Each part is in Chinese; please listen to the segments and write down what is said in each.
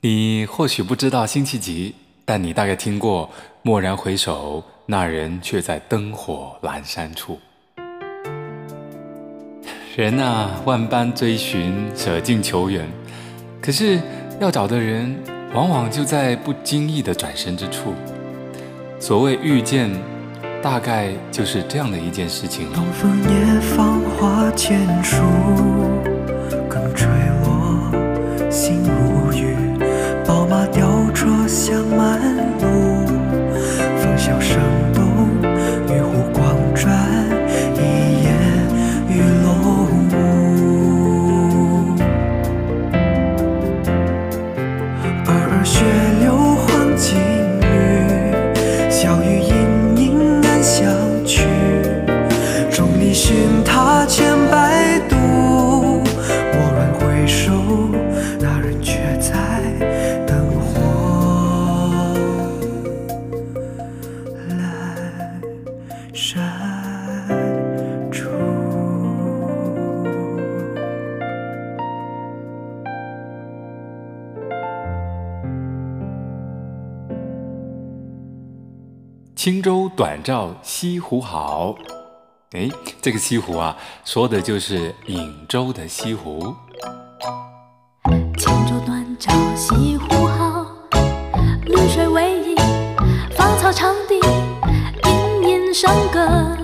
你或许不知道辛弃疾，但你大概听过“蓦然回首，那人却在灯火阑珊处”。人啊，万般追寻，舍近求远，可是要找的人，往往就在不经意的转身之处。所谓遇见，大概就是这样的一件事情。东风夜放花千树，更垂落，心如轻舟短棹西湖好，哎，这个西湖啊，说的就是颍州的西湖。轻舟短棹西湖好，绿水逶迤，芳草长堤，隐隐笙歌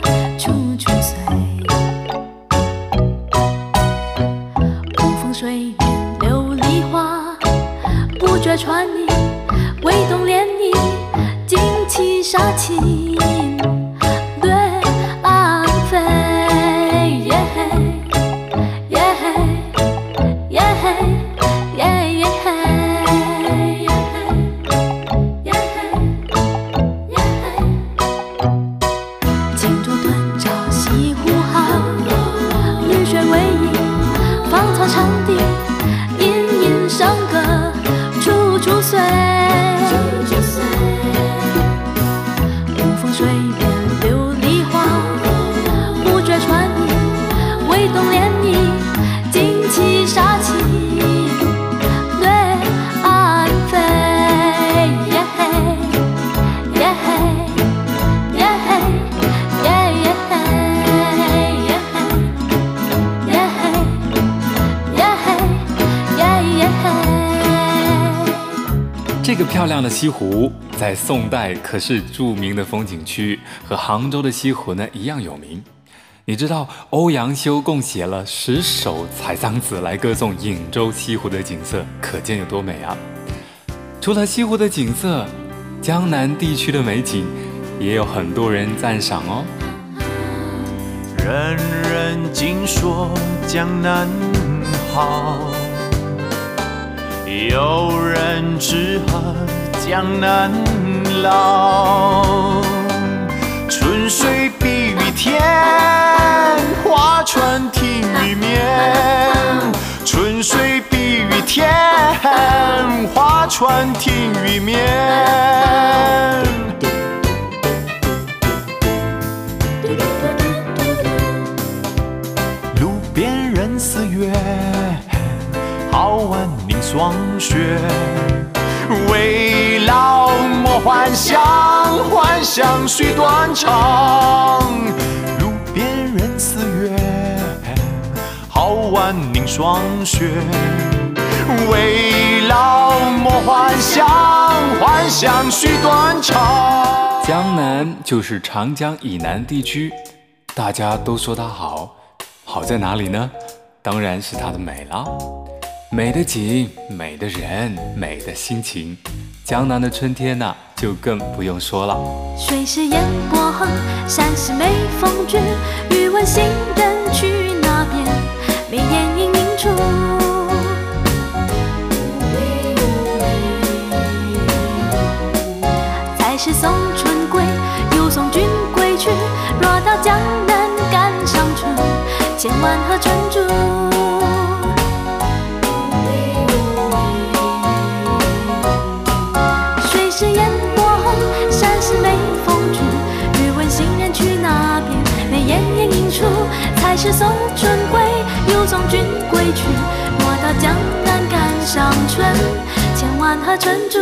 漂亮的西湖，在宋代可是著名的风景区，和杭州的西湖呢一样有名。你知道欧阳修共写了十首采桑词来歌颂颍州西湖的景色，可见有多美啊！除了西湖的景色，江南地区的美景也有很多人赞赏哦。人人尽说江南好，有人只恨。江南老，春水碧于天，画船听雨眠。春水碧于天，画船听雨眠。雪。未老莫幻想，幻想须断肠。路边人似月，好玩凝霜雪。未老莫幻想，幻想须断肠。江南就是长江以南地区，大家都说它好，好在哪里呢？当然是它的美了。美的景，美的人，美的心情，江南的春天呢、就更不用说了。水是烟波横，山是眉峰聚，欲问行人去哪边？眉眼盈盈处。才是送春归，又送君归去。若到江南赶上春，千万和春住。送君归去。莫道江南赶上春。千万和春住。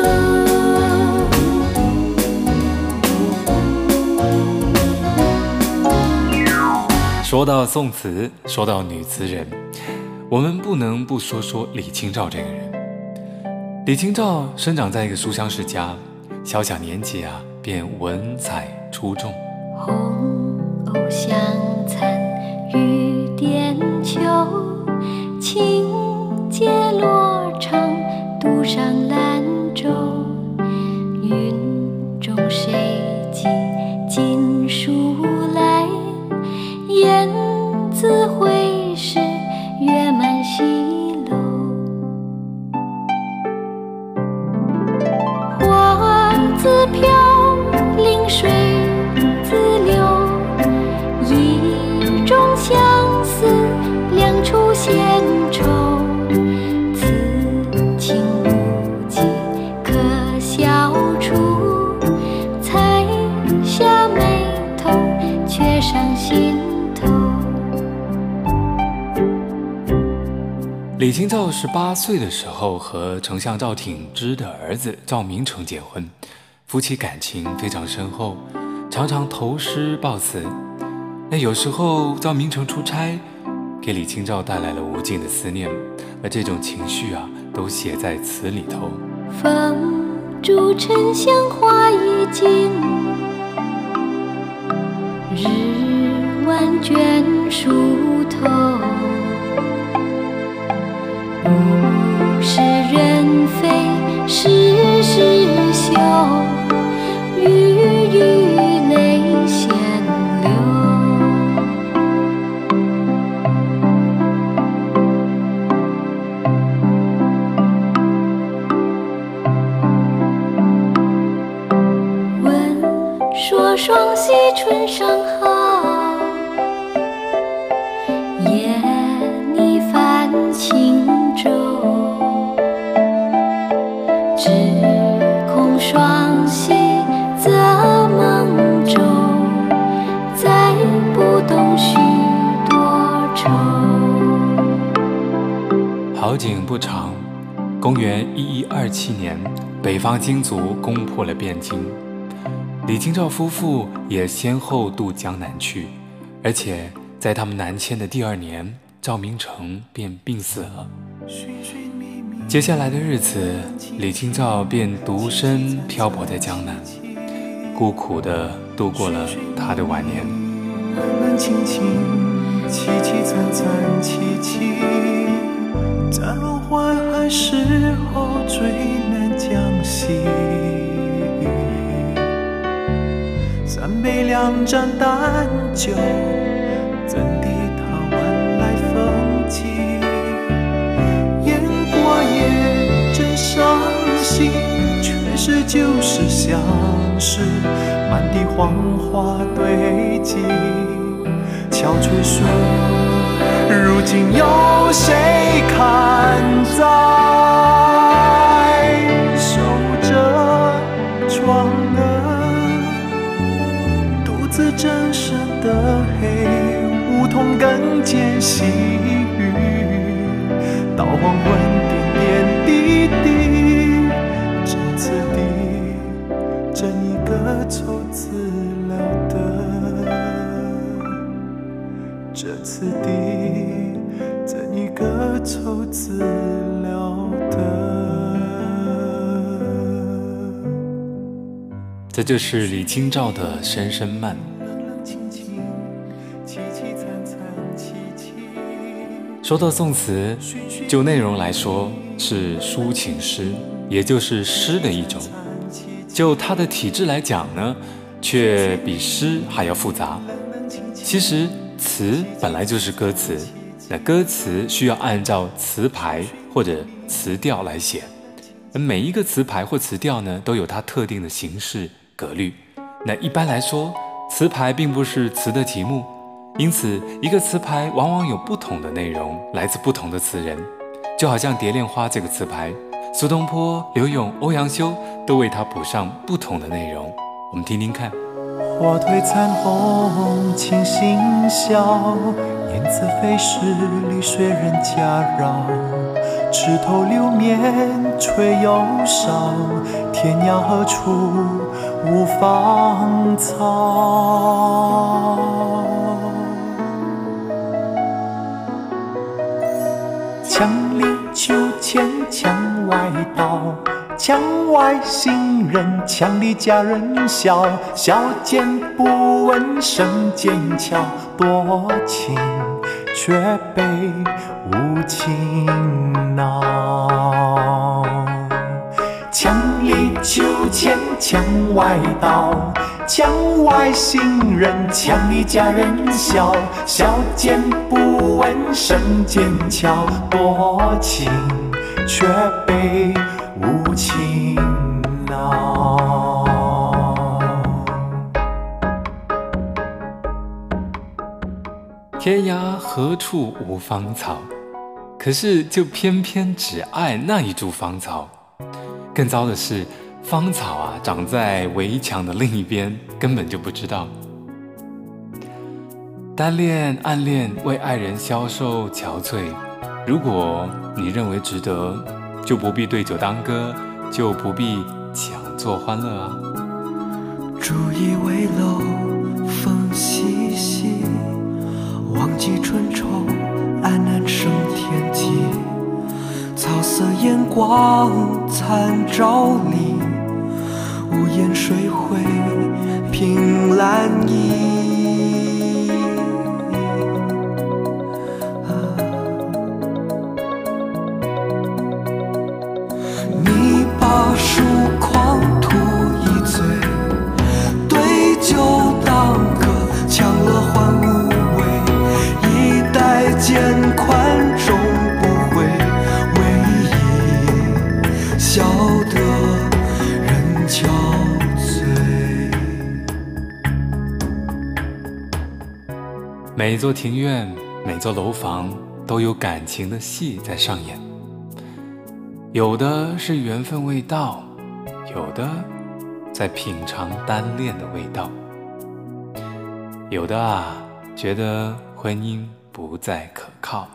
说到宋词，说到女词人，我们不能不说说李清照这个人。李清照生长在一个书香世家，小小年纪啊，便文采出众。红藕香残玉簟秋，轻解罗裳，独上兰李清照十八岁的时候和丞相赵挺之的儿子赵明诚结婚，夫妻感情非常深厚，常常投诗报词。那有时候赵明诚出差，给李清照带来了无尽的思念，而这种情绪啊，都写在词里头。风住沉香花已尽，日晚倦梳头。物是人非事事休，欲语泪先流。闻说双溪春上好景不长，公元一一二七年，北方金族攻破了汴京。李清照夫妇也先后渡江南去，而且在他们南迁的第二年，赵明诚便病死了。接下来的日子，李清照便独身漂泊在江南，孤苦地度过了他的晚年。凄凄惨惨戚戚，在落花还时候最难将息。三杯两盏淡酒，怎敌他晚来风急？雁过也真伤心，却是旧时相识，满地黄花堆积，憔悴说，如今有谁看在？正深的黑，梧桐更见细雨，到黄昏点点滴滴，这次第，怎一个凑字了得？这次第，怎一凑字了得？这就是李清照的《声声慢》。说到宋词，就内容来说是抒情诗，也就是诗的一种；就它的体制来讲呢，却比诗还要复杂。其实词本来就是歌词，那歌词需要按照词牌或者词调来写，而每一个词牌或词调呢，都有它特定的形式格律。那一般来说，词牌并不是词的题目。因此，一个词牌往往有不同的内容，来自不同的词人，就好像《蝶恋花》这个词牌，苏东坡、柳永、欧阳修都为它补上不同的内容。我们听听看。花褪残红，青心笑，子飞时，绿水人家绕。枝头流年，吹又少，天涯何处无芳草？墙里秋千墙外道，墙外行人，墙里佳人笑。笑间不闻声渐悄，多情却被无情恼。墙里秋千墙外道，墙外行人，墙里佳人笑。笑间不闻声渐悄，多情却被无情恼。天涯何处无芳草？可是就偏偏只爱那一株芳草。更糟的是，芳草啊，长在围墙的另一边，根本就不知道。单恋、暗恋，为爱人消瘦憔悴。如果你认为值得，就不必对酒当歌，就不必强作欢乐啊。竹倚危楼，风细细。忘记春愁，黯然生天际。草色烟光残照里，屋檐水灰凭栏倚。每座庭院，每座楼房，都有感情的戏在上演。有的是缘分未到，有的在品尝单恋的味道，有的啊，觉得婚姻不再可靠。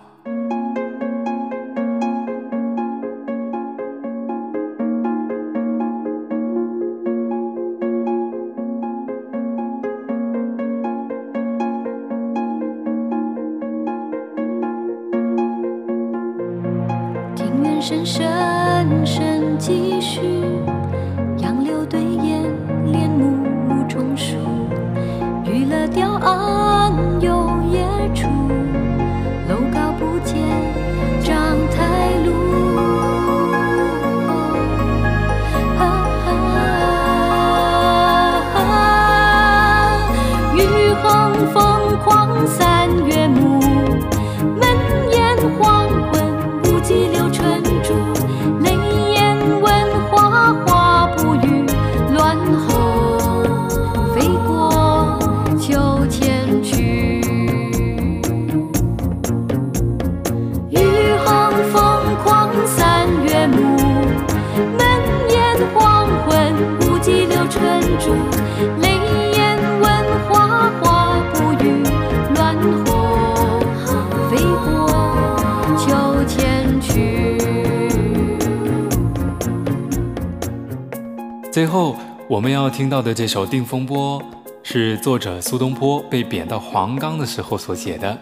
最后，我们要听到的这首《定风波》，是作者苏东坡被贬到黄冈的时候所写的，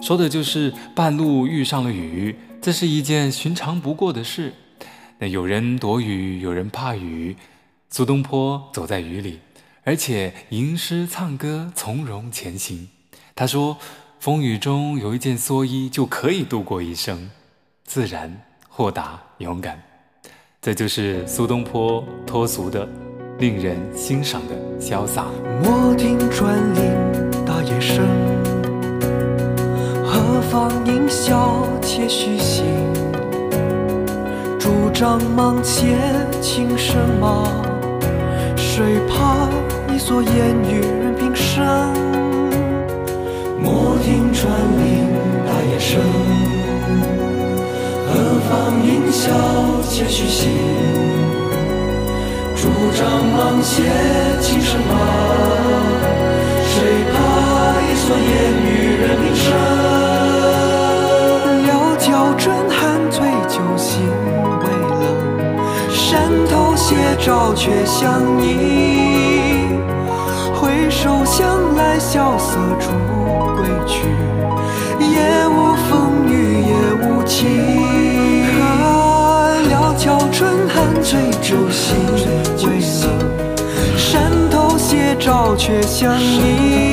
说的就是半路遇上了雨，这是一件寻常不过的事。那有人躲雨，有人怕雨，苏东坡走在雨里，而且吟诗唱歌，从容前行。他说：“风雨中有一件蓑衣就可以度过一生，自然、豁达、勇敢。”这就是苏东坡脱俗的、令人欣赏的潇洒。莫听转铃打夜声，何妨吟啸且徐行。竹杖芒鞋轻胜马，谁怕一蓑烟雨任平生。莫听转铃打夜声。方吟啸且徐行竹杖芒鞋轻胜马谁怕一蓑烟雨任平生料峭春寒醉酒醒未冷山头斜照却相迎回首向来萧瑟处归去也无风雨也无晴。初心未死山头斜照却相迎